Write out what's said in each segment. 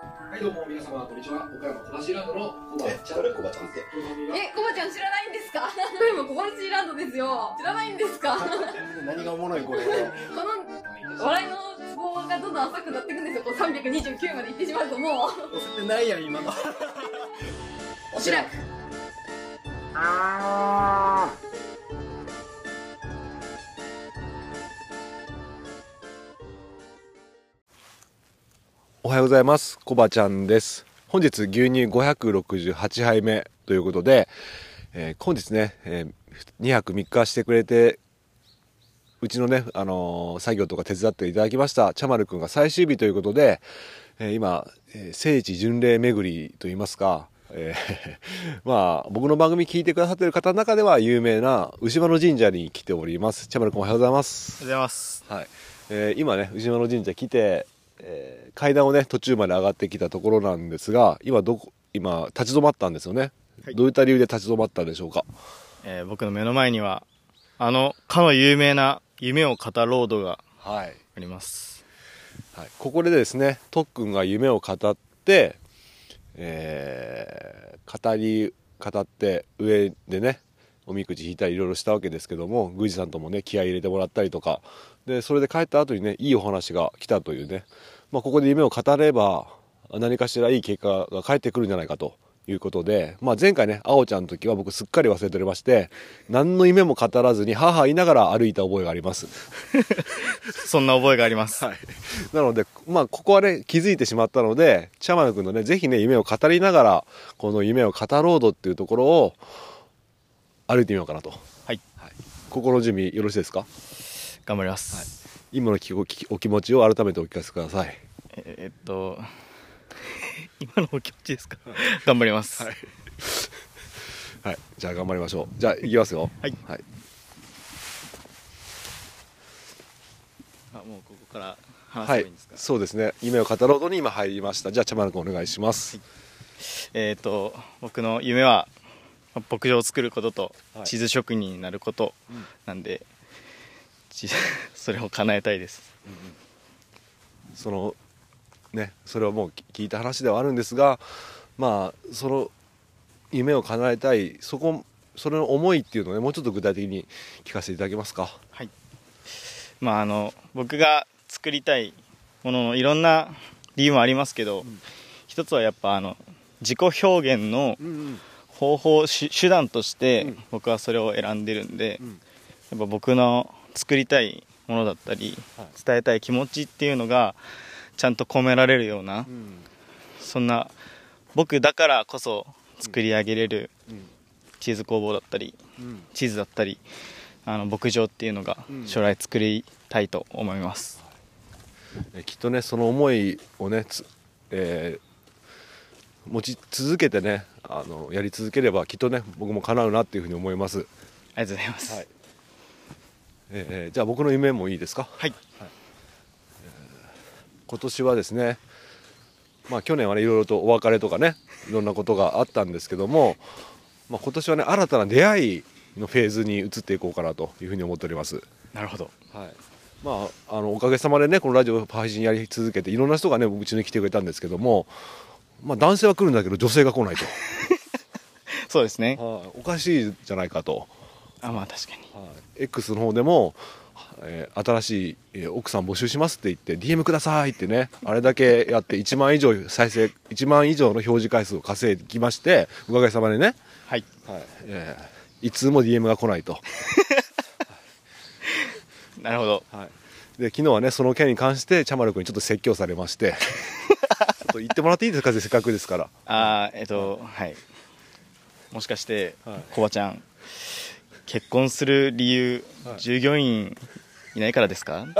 はい、どうも皆様、こんにちは。岡山小橋ランドのコバちゃん。誰コバちゃんってえ、コバちゃん知らないんですか？今小橋ランドですよ。知らないんですか？こ何がおもろい これの笑いのツボがどんどん浅くなっていくんですよ。こう329まで行ってしまうともう、押せてないやん今の おしらく。おはようございます。コバちゃんです。本日牛乳568杯目ということで、えー本日ね、え2泊3日してくれて、うちのね、あのー作業とか手伝っていただきました、茶丸くんが最終日ということで、えー今、えー聖地巡礼巡りといいますか、えー まあ、僕の番組聞いてくださってる方の中では有名な牛間の神社に来ております。茶丸くんおはようございます。おはようございます。はい、えー今ね牛間の神社来て、えー階段をね途中まで上がってきたところなんですが今どこ今立ち止まったんですよね、はい。どういった理由で立ち止まったんでしょうか？えー僕の目の前には、あの、かの有名な夢を語ロードがはい、あります。はい、ここでですね特訓が夢を語って、えー語り語って上でねおみくじ引いたりいろいろしたわけですけども宮司さんともね気合い入れてもらったりとかでそれで帰った後にねいいお話が来たというね、まあ、ここで夢を語れば何かしらいい結果が返ってくるんじゃないかということで、まあ、前回ねあおちゃんの時は僕すっかり忘れておりまして何の夢も語らずに母言いながら歩いた覚えがあります。そんな覚えがあります。はい、なので、まあ、ここはね気づいてしまったので茶丸君のねぜひね夢を語りながらこの夢を語ろうとっていうところを歩いてみようかなと、はい。心の準備よろしいですか？頑張ります。今のきおきお気持ちを改めてお聞かせください。えーえっと、今のお気持ちですか？頑張ります。はい。はい。じゃあ頑張りましょう。じゃあいきますよ。はい。はい、あ、もうここから話はい。そうですね。夢を語ろうとに今入りました。じゃあ茶丸君お願いします、えっと、僕の夢は、まあ牧場を作ることとはい。地図職人になることなんで、ち それを叶えたいです。そのねそれはもう聞いた話ではあるんですがまあその夢を叶えたいそこそれの思いっていうのをねもうちょっと具体的に聞かせていただけますか？はい。まああの僕が作りたいもののいろんな理由もありますけど、一つはやっぱあの自己表現の方法手手段としてうん。僕はそれを選んでるんで、うん。やっぱ僕の作りたいものだったり、はい。伝えたい気持ちっていうのがちゃんと込められるような、そんな僕だからこそ作り上げれるチーズ工房だったりチーズだったりあの牧場っていうのがうん。将来作りたいと思います、えきっとねその思いをねつ、えー持ち続けてねあのやり続ければきっとね僕も叶うなっていうふうに思います、ありがとうございます、はい。えーえーじゃあ僕の夢もいいですか？はい。今年はですねまあ去年はねいろいろとお別れとかねいろんなことがあったんですけども、まあ、今年はね新たな出会いのフェーズに移っていこうかなというふうに思っております。なるほど。はい。まあ、あのおかげさまでねこのラジオ配信やり続けていろんな人がねうちに来てくれたんですけども、まあ、男性は来るんだけど女性が来ないと、そうですね。はい。おかしいじゃないかと、あまあ確かに。はい。X の方でも、えー新しい、えー奥さん募集しますって言って DM くださいってねあれだけやって1万以上再生1万以上の表示回数を稼いできましておかげさまでね、はい。はい。えー、いつも DM が来ないと。なるほど。はい、で昨日はねその件に関して茶丸君にちょっと説教されましてと言ってもらっていいですかせっかくですから。あーえっとはい。もしかしてはい。コバちゃん結婚する理由、はい。従業員いないからですか？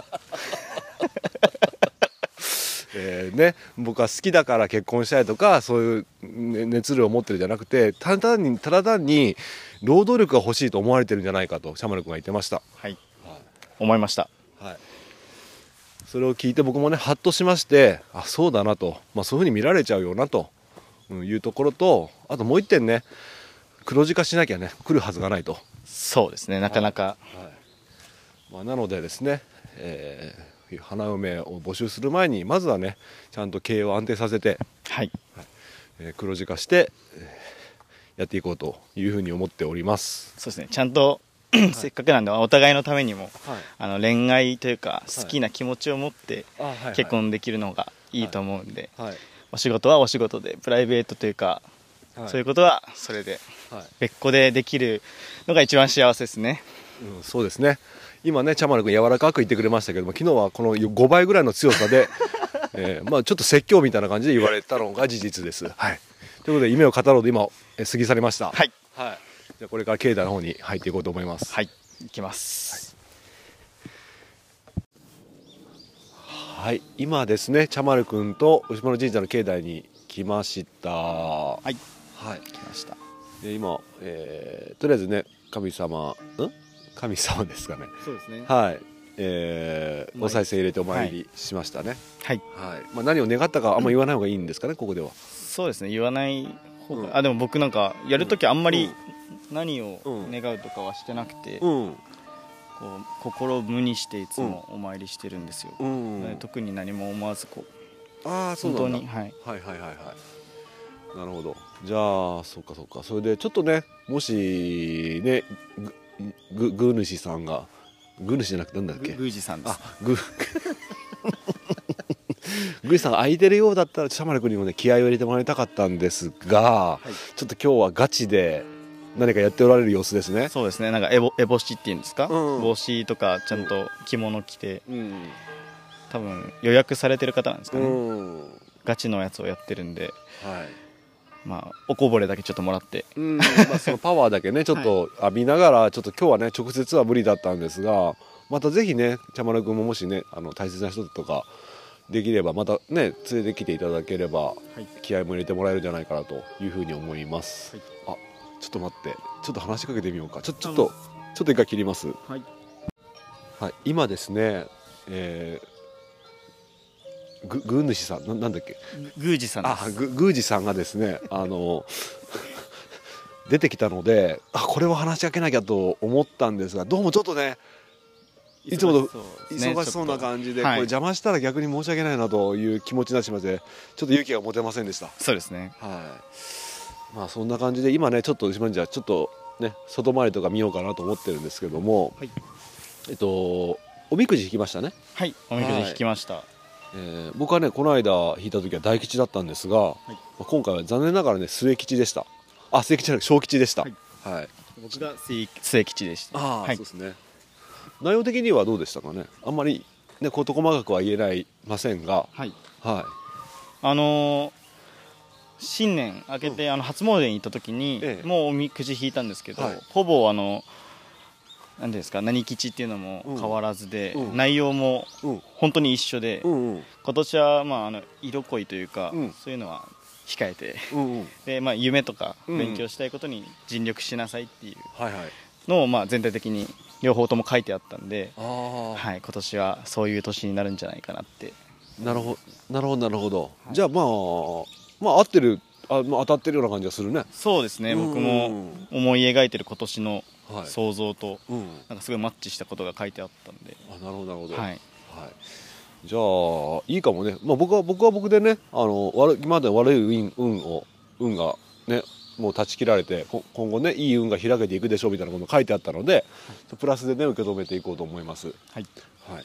えーね、僕は好きだから結婚したいとかそういうね熱量を持ってるんじゃなくてただ単にただ単に労働力が欲しいと思われてるんじゃないかと茶丸君が言ってました、はい。思いました。はい、それを聞いて僕もねハッとしましてあそうだなと、まあ、そういうふうに見られちゃうよなと。うんいうところとあともう一点ね黒字化しなきゃね来るはずがないと。そうですねなかなか。まあ、なのでですね、えー花嫁を募集する前にまずはねちゃんと経営を安定させて、はい。えー黒字化して、えーやっていこうというふうに思っております。そうですねちゃんとせっかくなんでお互いのためにもはい。あの恋愛というか好きな気持ちを持って結婚できるのがいいと思うんで、はい。お仕事はお仕事でプライベートというか、はい。そういうことはそれではい。別個でできるのが一番幸せですね。うん、そうですね。今ね茶丸君柔らかく言ってくれましたけども昨日はこの5倍ぐらいの強さで、えーまあ、ちょっと説教みたいな感じで言われたのが事実です。はい、ということで夢を語ろうと今えー過ぎ去りました。はい。はい、じゃあこれから境内の方に入っていこうと思います。はい。いきます、はい、今ですね茶丸君と牛丸神社の境内に来ました。ははい。い、来ました。で今、えーとりあえずね神様ん？神様ですかね。そうですね。はい、えー、お賽銭入れてお参りしましたね。はい。はい、まあ、何を願ったかあんま言わない方がいいんですかね、ここでは。そうですね。言わない方が、うん。あでも僕なんかやるときあんまりうん何をうん願うとかはしてなくて、うん、こう心を無にしていつもお参りしてるんですよ、うんね特に何も思わずこうああ、そうなんだ。本当にはいはいはいはいはい。なるほど。じゃあ、そっかそっか。それで、ちょっとね、もし、ね、ぐ、ぐ、ぐ主さんが。ぐ主じゃなくて、なんだっけ？宮司さんですあ、ぐ。ぐ主さんが空いてるようだったら、シャマル君にもね、気合を入れてもらいたかったんですが。いちょっと今日はガチで。何かやっておられる様子ですね。そうですね。なんかエボエボシっていうんですか、うん。帽子とかちゃんと着物着てうん。多分予約されてる方なんですかね、うん。ガチのやつをやってるんで。はい。まあおこぼれだけちょっともらって。うん、まあそのパワーだけね ちょっと浴びながらちょっと今日はね直接は無理だったんですがまたぜひね茶丸君ももしねあの大切な人とかできればまたね連れてきていただければい。気合も入れてもらえるんじゃないかなというふうに思います、はい。あちょっと待って。ちょっと話しかけてみようか。ちょちょっとちょっと一回切ります。はい。はい。今ですねえーぐぐ主さんななんだっけ？宮司さんであすぐ宮司さんがですねあの出てきたのであこれは話しかけなきゃと思ったんですがどうもちょっとねいつもと忙しそうな感じで、はい。これ邪魔したら逆に申し訳ないなという気持ちになってしまってちょっと勇気が持てませんでした。そうですね。はいまあそんな感じで今ねちょっと島じゃちょっとね外回りとか見ようかなと思ってるんですけども、はい。えっとおみくじ引きましたね。はいおみくじ引きました、えー僕はねこの間引いた時は大吉だったんですが、まあ今回は残念ながらね末吉でした。あ末吉じゃなくて小吉でした。はい、はい。僕が末末吉でした。ああ、はい。そうですね。内容的にはどうでしたかね？あんまりね事細かくは言えないませんが。はい。はあのー新年明けて、あの初詣に行った時に、ええ。もうおみくじ引いたんですけど、はい。ほぼあの何ですか何吉っていうのもうん。変わらずで、うん。内容も本当に一緒で、今年はまああの色恋というか、うん。そういうのは控えて で、まあ、夢とかうん勉強したいことに尽力しなさいっていうのをまあ全体的に両方とも書いてあったんで、はい、今年はそういう年になるんじゃないかなって。なるほど。なるほどなるほど、じゃあまあまあ合ってるあ、まあ、当たってるような感じがするね。そうですね。僕うもん思い描いてる今年のはい。想像とうん。なんかすごいマッチしたことが書いてあったんで、あなるほどなるほど。はい、はい、じゃあいいかもね、まあ、僕は僕は僕でねあの悪い今まで悪い運運を運がねもう断ち切られてこ今後ねいい運が開けていくでしょうみたいなことが書いてあったので、プラスでね受け止めていこうと思います。はい、はい、はい。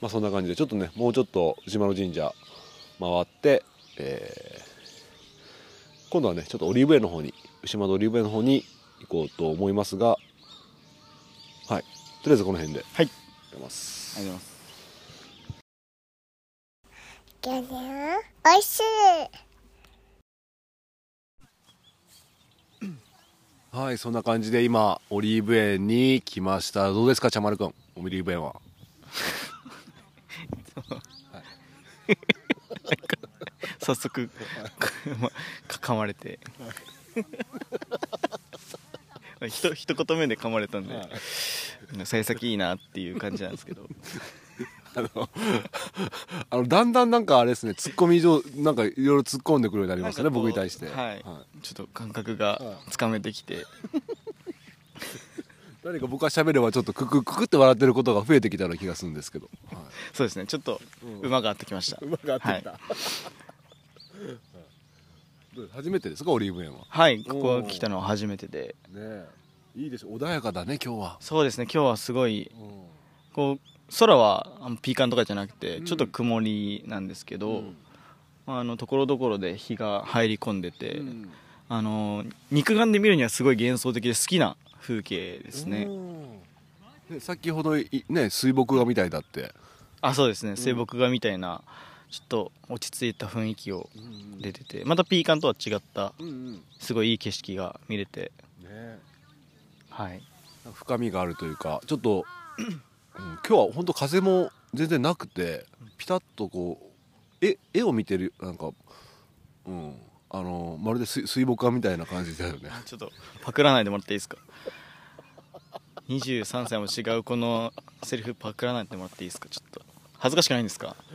まあ、そんな感じでちょっとねもうちょっと島の神社回って、えー今度はねちょっとオリーブ園の方に牛窓オリーブ園の方に行こうと思いますがはい。とりあえずこの辺で。はい。出ます。ありがとうございます。ギャニャンおいしい。はいそんな感じで今オリーブ園に来ました。どうですか茶丸くん。オリーブ園は 早速まか噛まれて。ひと一言目で噛まれたんで幸先いいなっていう感じなんですけど。あのあのだんだんなんかあれですねツッコミ上なんかいろいろ突っ込んでくるようになりましたね僕に対して。はい。ちょっと感覚がつかめてきて何か僕が喋ればちょっとククククって笑ってることが増えてきたような気がするんですけど、はい。そうですね。ちょっと馬が合ってきました、馬が合ってきた、どう初めてですか？オリーブ園は。はい。ここ来たのは初めてで。ねえ。いいでしょ穏やかだね今日は、そうですね。今日はすごいこう空はピーカンとかじゃなくてうん。ちょっと曇りなんですけど、まああのところどころで日が入り込んでて、うん。あの肉眼で見るにはすごい幻想的で好きな風景ですね、ね先ほどいね水墨画みたいだって。あそうですね。水墨画みたいなちょっと落ち着いた雰囲気を出てて。またピーカンとは違ったすごいいい景色が見れて。ね。はい。深みがあるというかちょっと、うん今日は本当風も全然なくてピタッとこう絵絵を見てるなんかうんあのまるで水水墨画みたいな感じだよね。ちょっとパクらないでもらっていいですか？23歳も違うこのセリフパクらないでもらっていいですか？ちょっと。恥ずかしくないんですか？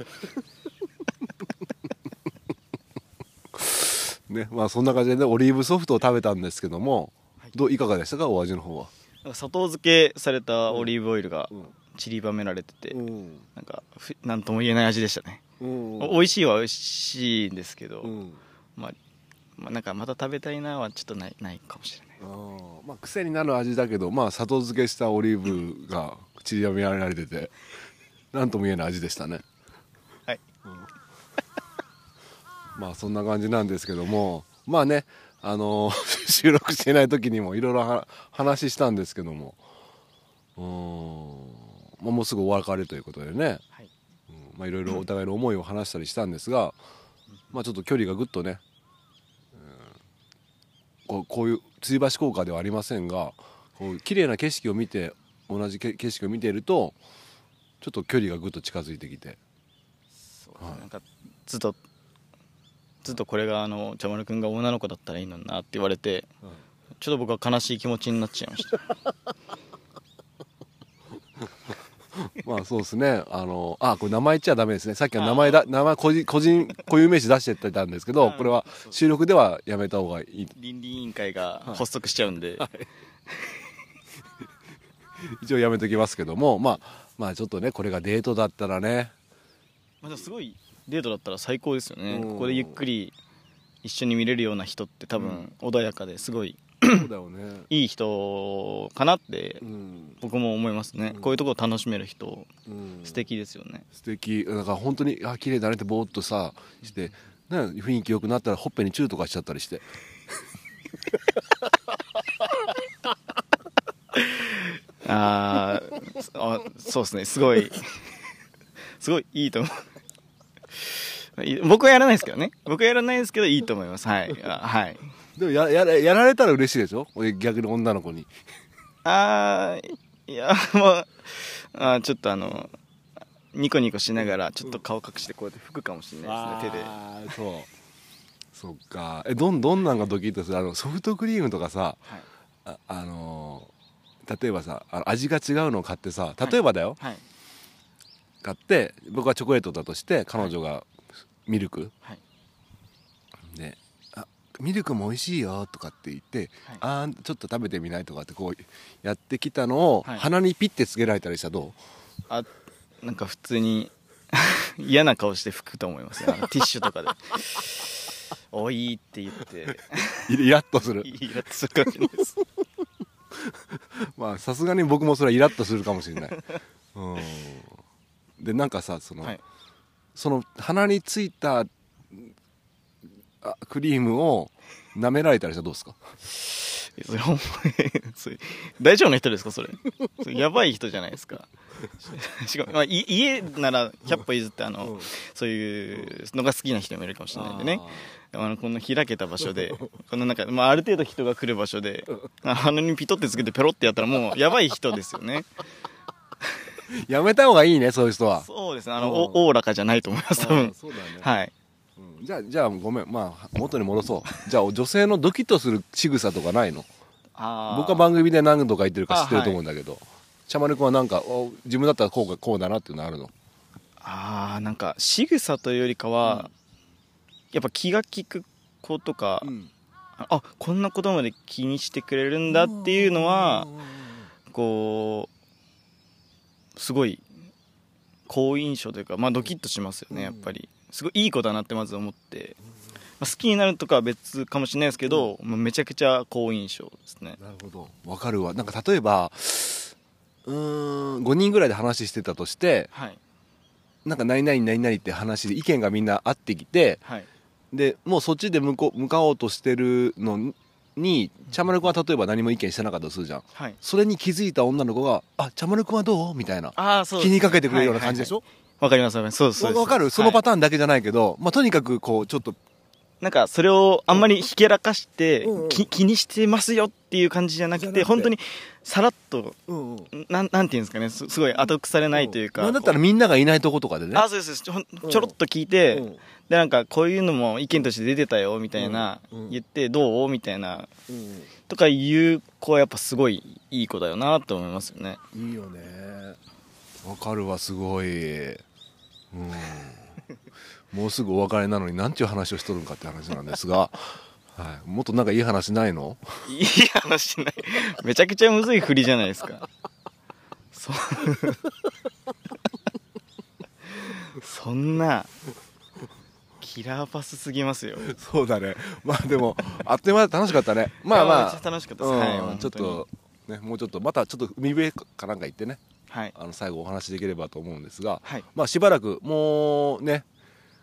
ねまあそんな感じでねオリーブソフトを食べたんですけども、どういかがでしたか？お味の方は、砂糖漬けされたオリーブオイルがうん。散りばめられてて、うん。なんかふなんとも言えない味でしたね、うん。お美味しいは美味しいんですけど、うん。まあ、まあなんかまた食べたいなはちょっとないないかもしれない。あーまあ癖になる味だけどまあ砂糖漬けしたオリーブが散りばめられててなんとも言えない味でしたね。はい。まあそんな感じなんですけどもまあねあの 収録してない時にもいろいろは話したんですけどもうーん、まあ、もうすぐお別れということでね、はい。うん。まあいろいろお互いの思いを話したりしたんですが、まあちょっと距離がぐっとね、うんこうこういう吊り橋効果ではありませんがこう綺麗な景色を見て同じけ景色を見ているとちょっと距離がぐっと近づいてきて。そうなんかずっとずっとこれがあの茶丸くんが女の子だったらいいのになって言われて、ちょっと僕は悲しい気持ちになっちゃいました まあそうですね。あのあこれ名前言っちゃダメですね。さっきは名前だ名前個人個人固有名詞出してってたんですけどあこれは収録ではやめた方がいい。倫理委員会が発足しちゃうんで、一応やめときますけどもまあまあちょっとねこれがデートだったらね。まあ、すごいデートだったら最高ですよね。うん。ここでゆっくり一緒に見れるような人って多分穏やかですごいそうだよね。いい人かなってうん、僕も思いますね、うん。こういうところ楽しめる人うん、素敵ですよね。素敵。だから本当にあ綺麗だねってぼーっとさして、ね、雰囲気良くなったらほっぺにチューとかしちゃったりして。あーあそうですね。すごい。すごいいいと思う。い僕はやらないですけどね。僕はやらないですけどいいと思います。はい。あはいでもややらやられたら嬉しいでしょ？俺逆に女の子に。あーいや まああーちょっとあのニコニコしながらちょっと顔隠してこうやって拭くかもしれないですね手で。あーそう。そっか。えどんどんなんがドキッとする？あのソフトクリームとかさはい。ああのー例えばさあの味が違うのを買ってさ例えばだよ、はい買って僕はチョコレートだとして彼女がミルク、はい。で「あミルクも美味しいよ」とかって言って「はい。あーちょっと食べてみない?」とかってこうやってきたのをはい。鼻にピッてつけられたりしたらどあなんか普通に 嫌な顔して拭くと思いますティッシュとかで「おい」って言って。うイラッとする。イラッとするかもしれないです。まあさすがに僕もそれはイラッとするかもしれない。うん。でなんかさその、はい。その鼻についたあクリームを舐められたりしたらどうですか？それほんまにそれ大丈夫な人ですかそれ？それやばい人じゃないですか。しかも、まあ、い家なら100歩譲ってあの、うん。そういうのが好きな人もいるかもしれないんでね。あのこの開けた場所でこのなんか、まあ、ある程度人が来る場所であ鼻にピトってつけてペロってやったらもうやばい人ですよね。やめた方がいいねそういう人は。そうですね。あのうんおおおらかじゃないと思います多あ分ーそうだね。はい。うんじゃあじゃあごめん。まあ元に戻そう。じゃあ女性のドキッとする仕草とかないの？僕は番組で何度か言ってるから知ってると思うんだけど。茶丸君はなんかお自分だったらこうかこうだなっていうのあるの？あーなんか仕草というよりかは、やっぱ気が利く子とか、あこんなことまで気にしてくれるんだっていうのはこうすごい好印象というか、まあ、ドキッとしますよねやっぱりすごいいい子だなってまず思って、まあ、好きになるとかは別かもしれないですけど、まあめちゃくちゃ好印象ですね。なるほど。わかるわ。なんか例えばうーん5人ぐらいで話してたとしてはい。なんか何々何々って話で意見がみんな合ってきてはい。でもうそっちで向こう向かおうとしてるのに茶丸君は例えば何も意見してなかったとするじゃん。はい。それに気づいた女の子が「あ茶丸君はどう?」みたいな。ああそう気にかけてくれるような感じでしょ？わかりますわかりますそうでわかる。そのパターン、だけじゃないけど、まあ、とにかくこうちょっとなんかそれをあん。まりひけらかして、うんうん。き気にしてますよっていう感じじゃなくじゃなくて。て本当にさらっとうんうん。なんなんていうんですかねすすごい後腐れないというか、なんだったらみんながいないとことかでね。あそうですちょちょろっと聞いて、うん。でなんかこういうのも意見として出てたよみたいな、うんうん。言ってどうみたいなうんとか言う子はやっぱすごいいい子だよなと思いますよね。いいよね。わかるわすごいうん。もうすぐお別れなのになんていう話をしとるんかって話なんですが、はい、もっとなんかいい話ないの？いい話ない。めちゃくちゃむずい振りじゃないですか。そそんなキラーパスすぎますよ。そうだね。まあでもあっという間で楽しかったね。まあまあ。楽しかったです、はいちょっとねもうちょっとまたちょっと海辺かなんか行ってねはい。あの最後お話しできればと思うんですがはい。まあしばらくもうね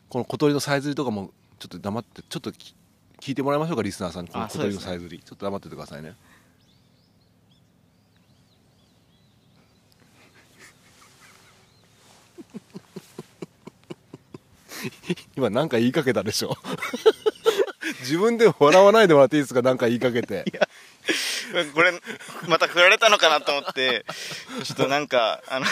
この小鳥のさえずりとかもちょっと黙ってちょっとき聞いてもらいましょうかリスナーさんにこのあ小鳥のさえずり、ちょっと黙っててくださいね。今なんか言いかけたでしょ。自分で笑わないでもらっていいですか？なんか言いかけて これまた振られたのかなと思ってちょっとなんかあの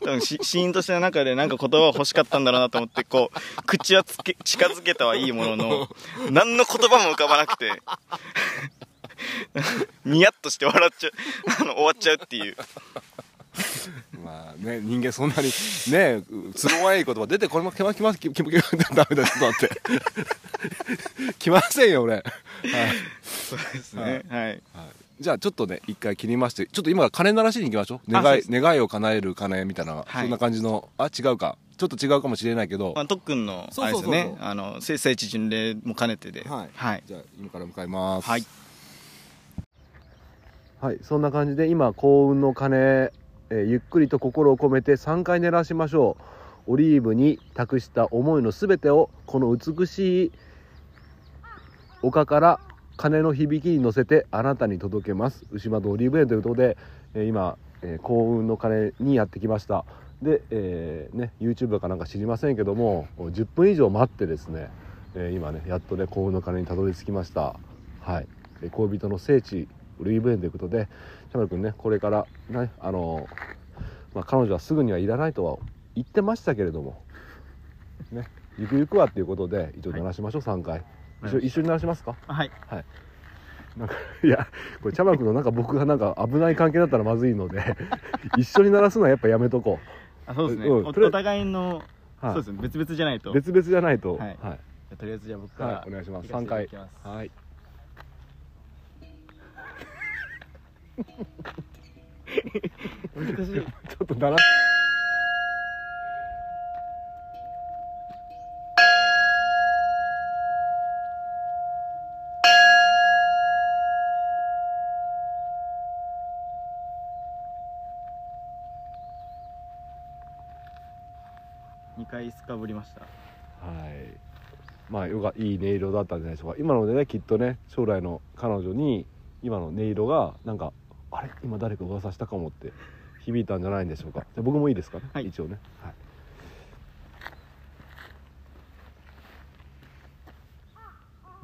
多分しシーンとしての中でなんか言葉欲しかったんだろうなと思ってこう口はつけ近づけたはいいものの何の言葉も浮かばなくて ニヤッとして笑っちゃうあの終わっちゃうっていうまあね、人間そんなにね、都合悪い言葉出てこれもきまきますきききダメだちょっと待って。来ませんよ俺。はい。そうですねはいはい、じゃあちょっとね一回切りましてちょっと今から鐘鳴らしに行きましょう。願い願いを叶える鐘みたいな、はい。そんな感じのあ違うかちょっと違うかもしれないけど、まあ、特訓のあれですよね。あの聖聖地巡礼も兼ねてで。はい。はい、じゃあ今から向かいます。はい。はいそんな感じで今幸運の鐘、えーゆっくりと心を込めて3回鳴らしましょう。オリーブに託した思いのすべてをこの美しい丘から鐘の響きに乗せてあなたに届けます。牛窓オリーブ園ということで、え今、え幸運の鐘にやってきました。で、えーね YouTube かなんか知りませんけども10分以上待ってですね、え今ねやっとね幸運の鐘にたどり着きました。はい。恋人の聖地オリーブ園ということでシャマル君ねこれからねあのまあ、彼女はすぐにはいらないとは言ってましたけれどもねゆくゆくはっていうことで一応鳴らしましょう、3回。一緒一緒に鳴らしますか？はい。なんか いやこれ茶丸君のなんか僕がなんか危ない関係だったらまずいので 一緒に鳴らすのはやっぱやめとこあそうですね、おうん。とりあえずお互いの、う、はい。そうですね。別々じゃないと。別々じゃないと。はい。はい、とりあえずじゃあ僕から、はいお願いします。行かせ3回ていただきます。はい難しい。ちょっと鳴ら2ぶりました。はい。まあよがいい音色だったんじゃないでしょうか。今のでねきっとね将来の彼女に今の音色がなんかあれ？今誰か噂したかもって響いたんじゃないんでしょうか。じゃあ僕もいいですかね、はい。一応ね、はい、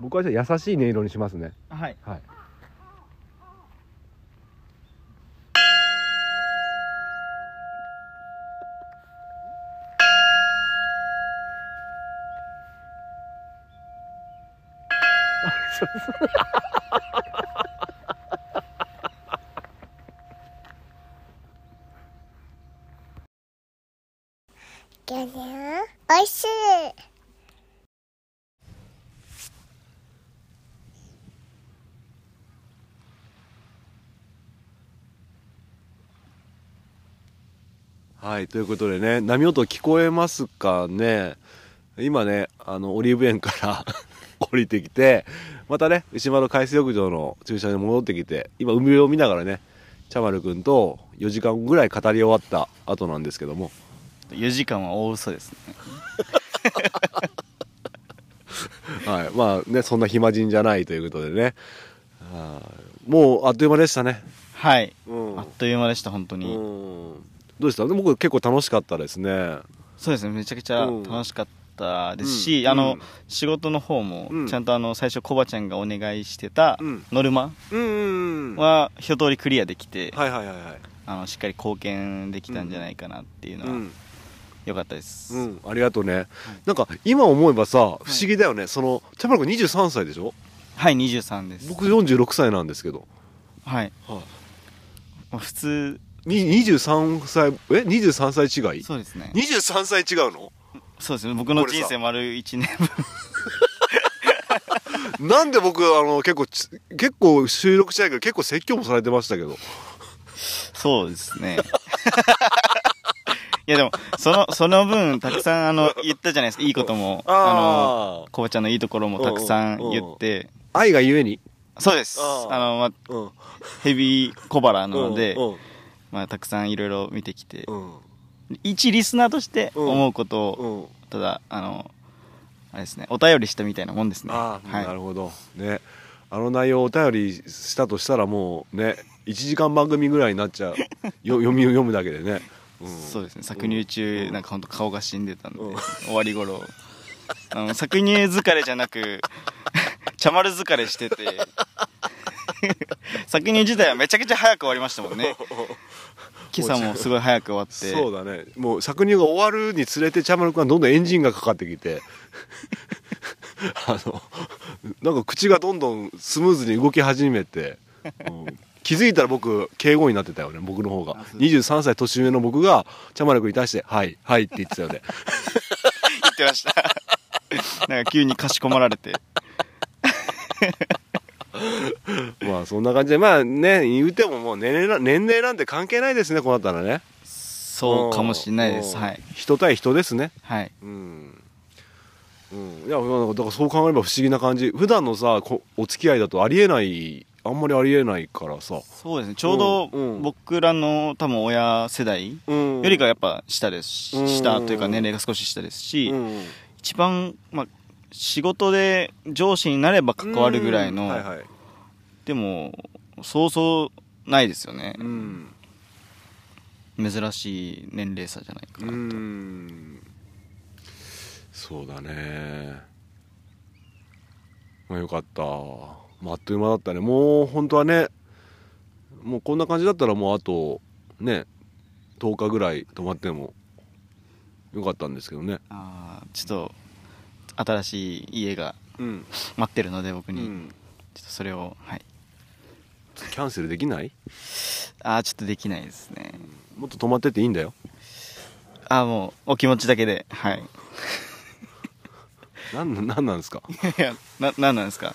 僕はじゃあ優しい音色にしますね。はい。はいおい。しい。はい、とい。うことでね、波音聞こえますかね今ね、あの、オリーブ園から降りてきて、またね、牛窓海水浴場の駐車場に戻ってきて、今海を見ながらね、茶丸くんと4時間ぐらい。語り終わった後なんですけども、4時間は大嘘ですね。はい、まあね、そんな暇人じゃないということでね、はいもうあっという間でしたね。はい。うん。あっという間でした本当に、うん。どうでした？で僕結構楽しかったですね。そうですね。めちゃくちゃうん。楽しかったですし、うん。あの、うん仕事の方もうん。ちゃんとあの最初コバちゃんがお願いしてたうん。ノルマ。は一通りクリアできて、はいはいはいはい。あのしっかり貢献できたんじゃないかなっていうのはうん良かったです、うん、ありがとうね、なんか今思えばさ不思議だよね、その茶丸君23歳でしょ？はい23です。僕46歳なんですけど。はい、はい。まあ普通。に23歳え？23歳違い？そうですね。23歳違うの？そうですね。僕の人生丸1年分。なんで僕あの結構ち結構収録したいけど結構説教もされてましたけど。そうですねいやでもそのその分たくさんあの 言ったじゃないですかいいことも。あのあコバちゃんのいいところもたくさん言って。あ愛がゆえに？そうです。あの、まあ、うん。ヘビー小腹なので、うんまあ、たくさんいろいろ見てきて、うん。一リスナーとして思うことを、ただあのあれですねお便りしたみたいなもんですね。ああ、はい。なるほど。ね。あの内容をお便りしたとしたらもうね1時間番組ぐらいになっちゃう。よ読み読むだけでね、うんそうですね。搾乳中、うん。なんか本当顔が死んでたんで、うん。終わり頃。あの搾乳疲れじゃなく 茶丸疲れしてて。搾乳自体はめちゃくちゃ早く終わりましたもんね。今朝もすごい早く終わって。そうだね。もう搾乳が終わるにつれて茶丸君はどんどんエンジンがかかってきて。あのなんか口がどんどんスムーズに動き始めて、うん気づいたら僕敬語になってたよね僕の方が。あそう。23歳年上の僕が茶丸君に対して「はいはい」って言ってたよね。言ってました。なんか急にかしこまられて。まあそんな感じでまあね言うてももう年齢な年齢なんて関係ないですねこうなったらね。そうかもしれないです。うん。はい。人対人ですね。はい。うん、うん、いやだからそう考えれば不思議な感じ。普段のさこお付き合いだとありえないあんまりありえないからさ、そうですね。ちょうど僕らの多分親世代うん。よりかはやっぱ下です。し、うん下というか年齢が少し下ですし、うん。一番、まあ、仕事で上司になれば関わるぐらいの、うん。はいはい。でもそうそうないですよね、うん。珍しい年齢差じゃないかうなと、ん。そうだね。まあよかった、まあ、あっという間だったね。もう本当はねもうこんな感じだったらもうあとね10日ぐらい泊まってもよかったんですけどね。あーちょっと新しい家がうん、待ってるので僕に、うん、ちょっとそれをはい。キャンセルできない？ああちょっとできないですね。もっと泊まってっていいんだよ。ああもうお気持ちだけではい。なんなんなんですか？いやななんなんですか？い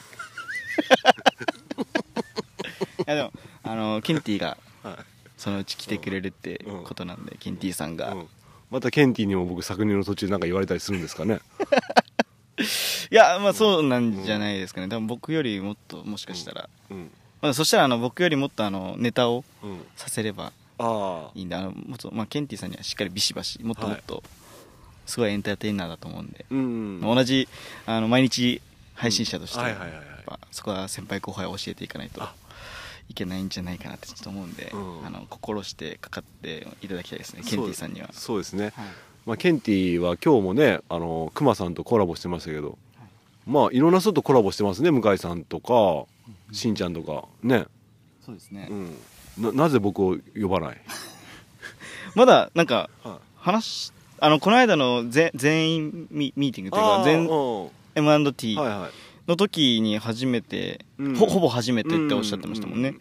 やでもあのケンティがはい。そのうち来てくれるってうん。ことなんで、ケンティさんが、うん。またケンティにも僕搾乳の途中なんか言われたりするんですかね。いやまあそうなんじゃないですかね。多分僕よりもっともしかしたら、うん。まあ、そしたらあの僕よりもっとあのネタをうん。させればあいいんであのもっと、まあ、ケンティさんにはしっかりビシバシもっともっとすごいエンターテイナーだと思うんで、同じあの毎日配信者として、はいはいはいぱそこは先輩後輩を教えていかないとあ。いけないんじゃないかなってちょっと思うんで、うん。あの心してかかっていただきたいですね。ケンティさんには。そうですね、はい。まあ、ケンティは今日もねあのクマさんとコラボしてましたけど、まあいろんな人とコラボしてますね向井さんとかしんちゃんとか。ね、そうですね、うん、ななぜ僕を呼ばない、まだなんかは話あのこの間の全全員ミミーティングというか全うん。M&T はいはいの時に初めて、うん。ほほぼ初めてっておっしゃってましたもんね、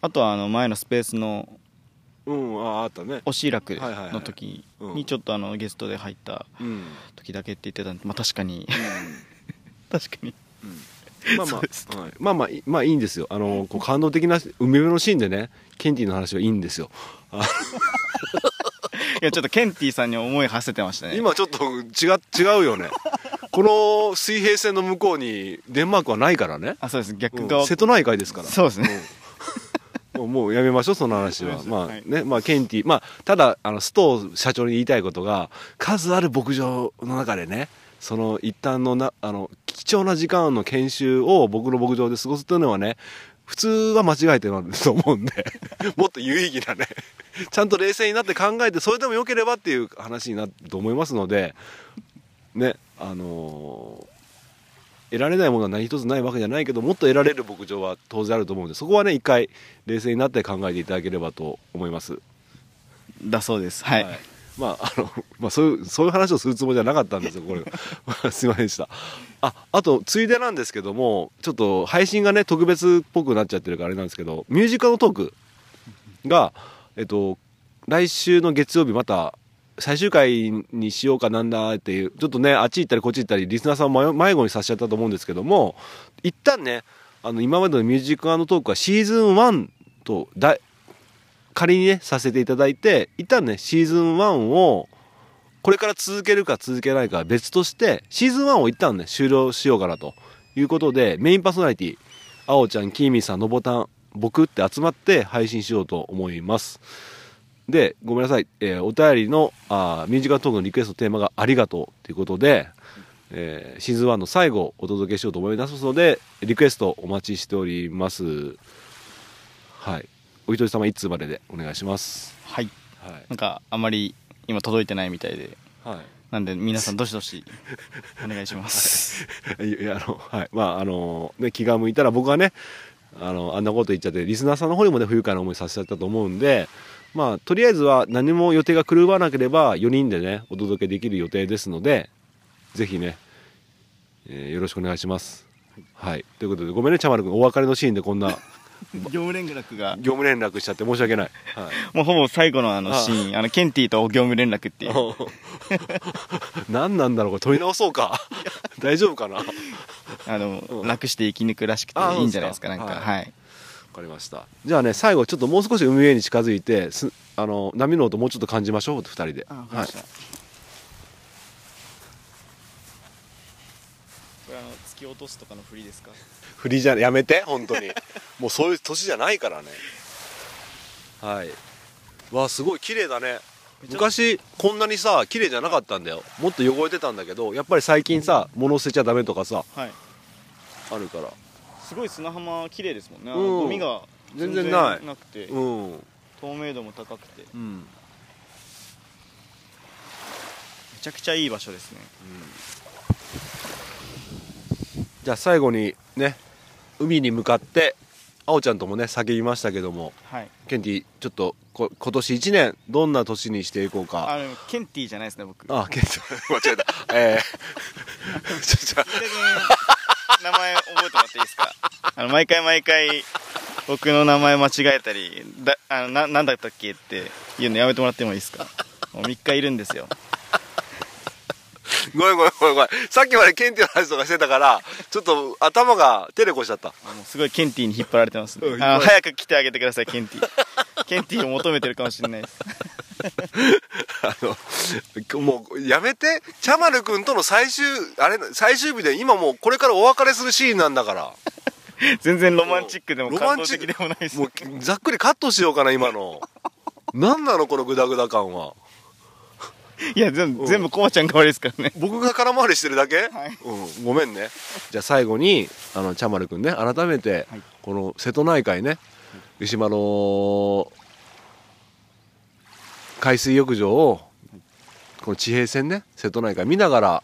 あとはあの前のスペースのうん、あああったね。おしらくの時うん。にちょっとあのゲストで入ったうん、時だけって言ってたんで、まあ、確かに。確かに。まあまあ、はい、まあまあいまあいいんですよ。あのこう感動的な海辺のシーンでねケンティの話はいいんですよ。あ やちょっとケンティーさんに思い馳せてましたね。今ちょっと違違うよねこの水平線の向こうにデンマークはないからね、あそうです。うん。逆側、瀬戸内海ですから。そうですね、もうもうやめましょうその話は。まあはい。ねまあケンティまあただあのストー社長に言いたいことが数ある牧場の中でねその一旦のなあの貴重な時間の研修を僕の牧場で過ごすというのはね普通は間違えてると思うんで もっと有意義なねちゃんと冷静になって考えてそれでもよければっていう話になると思いますのでねあのー得られないものは何一つないわけじゃないけどもっと得られる牧場は当然あると思うんでそこはね一回冷静になって考えていただければと思います。だそうです。はい、まああのまあそういうそういう話をするつもりじゃなかったんですよこれ。まあすいませんでした。ああとついでなんですけどもちょっと配信がね特別っぽくなっちゃってるからあれなんですけどミュージカルトークがえっと来週の月曜日また最終回にしようかなんだっていうちょっとねあっち行ったりこっち行ったりリスナーさんも迷子にさせちゃったと思うんですけども一旦ねあの今までのミュージカルトークはシーズン1とだ仮にねさせていただいて一旦ねシーズン1をこれから続けるか続けないかは別としてシーズン1を一旦ね終了しようかなということでメインパーソナリティあおちゃんきーみさんのぼたん僕って集まって配信しようと思います。でごめんなさい、えーお便りのあーミュージカルトークのリクエストテーマが「ありがとう」ということで、えーシーズン1の最後お届けしようと思いますのでリクエストお待ちしております。はい。お一人様一通まででお願いします？はい。はい。なんかあまり今届いてないみたいで。はい。なんで皆さんどしどしお願いします。いやあのはい。まああのね気が向いたら僕はねあのあんなこと言っちゃってリスナーさんの方にもね不愉快な思いさせちゃったと思うんでまあとりあえずは何も予定が狂わなければ4人でねお届けできる予定ですのでぜひね、えーよろしくお願いします。はい。ということでごめんね茶丸君お別れのシーンでこんな 業務連絡が。業務連絡しちゃって申し訳ない、はい。もうほぼ最後のあのあシーンあのケンティと業務連絡っていう。何なんだろうこれ取り直そうか。大丈夫かな。わあの、うん。楽して生き抜くらしくてあいいんじゃないですかそうんか。はい。なかりました。じゃあね最後ちょっともう少し海へに近づいてすあの波の音もうちょっと感じましょう2人で。はいました、これあの突き落とすとかの振りですか？振りじゃやめて本当に。もうそういう年じゃないからね。はい。わあすごい綺麗だね。昔こんなにさ綺麗じゃなかったんだよ。もっと汚れてたんだけどやっぱり最近さ物捨てちゃダメとかさはい。あるからすごい砂浜綺麗ですもんね、あうん。のゴミが全然ない。なくて。うん。透明度も高くて。めうん。ちゃくちゃいい場所ですね。じゃあ最後にね海に向かってあおちゃんともね叫びましたけども。はい。ケンティちょっとこ今年1年どんな年にしていこうか。あのケンティじゃないですね僕。あケンティ間違えた。えー、ちょちょいい加減名前覚えてもらっていいですか？あの毎回毎回僕の名前間違えたりだあのななんだったっけって言うのやめてもらってもいいですか？もう3日いるんですよ。ごめんごめんごめんごめん。さっきまでケンティの話とかしてたからちょっと頭がテレコしちゃった。もうすごいケンティに引っ張られてます、ね。うんあの早く来てあげてくださいケンティ。ケンティを求めてるかもしれないです あのもうやめて。茶丸君との最終あれ最終日で今もうこれからお別れするシーンなんだから。全然ロマンチックでもロマンチック感動的でもないですもうざっくりカットしようかな今の。何なのこのグダグダ感は。いや全部全部コバちゃんが悪いですからね。僕が空回りしてるだけ、はい。うん、ごめんね。じゃあ最後にあの茶丸くんね改めて、はい。この瀬戸内海ね湯島の海水浴場をこの地平線ね瀬戸内海見ながら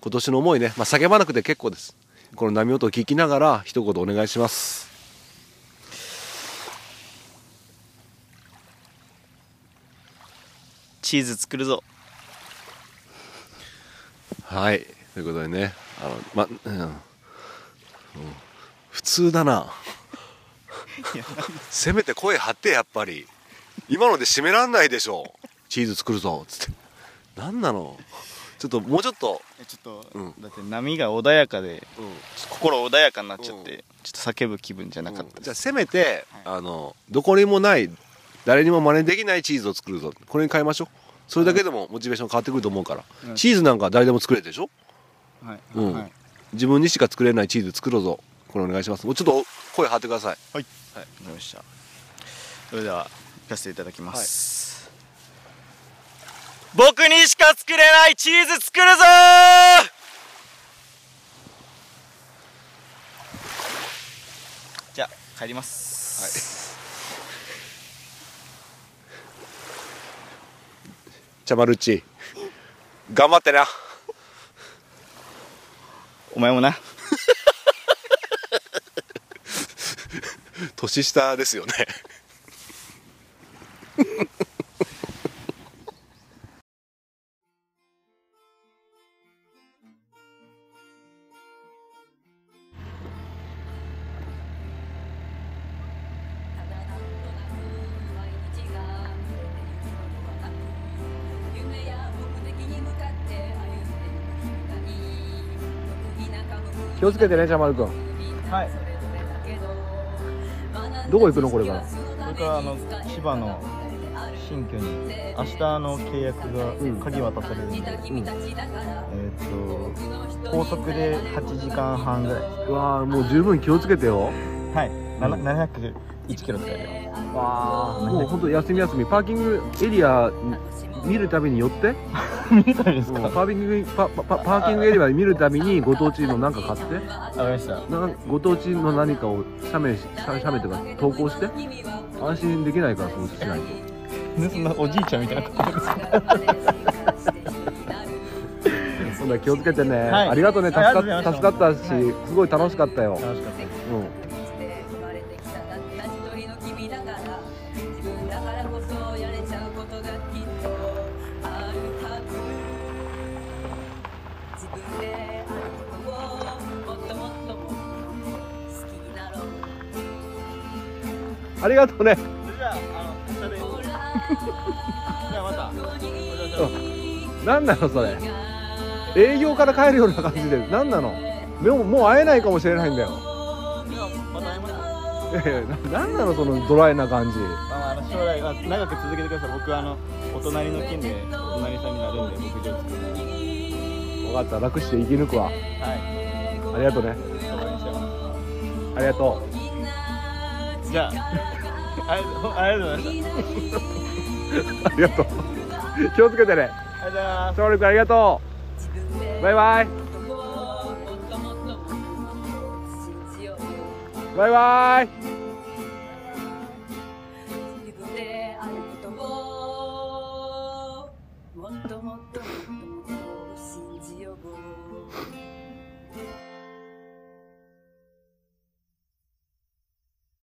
今年の思いね、まあ、叫ばなくて結構です。この波音を聞きながら一言お願いします。チーズ作るぞ。はい。ということでねあのまうん、うん。普通だな。せめて声張ってやっぱり今ので締めらんないでしょ。チーズ作るぞっつって。何なの？ちょっともうちょっと、えちょっと、うん。だって波が穏やかでうん。心穏やかになっちゃって、うんちょっと叫ぶ気分じゃなかったです、じゃあせめて、あのどこにもない誰にも真似できないチーズを作るぞ。これに変えましょそれだけでもモチベーション変わってくると思うから、うん。チーズなんか誰でも作れるでしょ？はい、うん。はい、自分にしか作れないチーズ作ろうぞ。これお願いします。もうちょっと声張ってください。はい、わかりました。それでは、行かせていただきます。僕にしか作れないチーズ作るぞじゃあ、帰ります。チャマルッチ頑張ってなお前もな。年下ですよね気をつけてねチャマル君はい。どこ行くのこれから。それから、あの、千葉の新居に、明日の契約が鍵渡されるんで、えーっと、高速で8時間半ぐらい。うわーもう十分気をつけてよ。はい、な701キロ使えるわもう本当休み休み。パーキングエリア見るたびに寄って？見たいですか？パーキングパパパパーキングエリア見るたびにご当地の何か買って？わかりました。なご当地の何かを写メし写メとか投稿して？安心できないからそうしないとおじいちゃんみたいなことですかそんな気をつけてね、はい。ありがとうね。助か助かったし、すごい楽しかったよ、楽しかったです。うん、ありがとうねじゃあまた何なのそれ。営業から帰るような感じで。何なの。でももう会えないかもしれないんだよ。いやいやな何なのそのドライな感じ。まあの将来は長く続けてください。僕あのお隣の県でお隣さんになるんで僕上手く分かった。楽して生き抜くわ。はい。ありがとう。ねありがとたじゃあありほありがとうございました。うありがとう。気をつけてね。ありがとうございます勝利君ありがとう。バイバイ。バイバイ。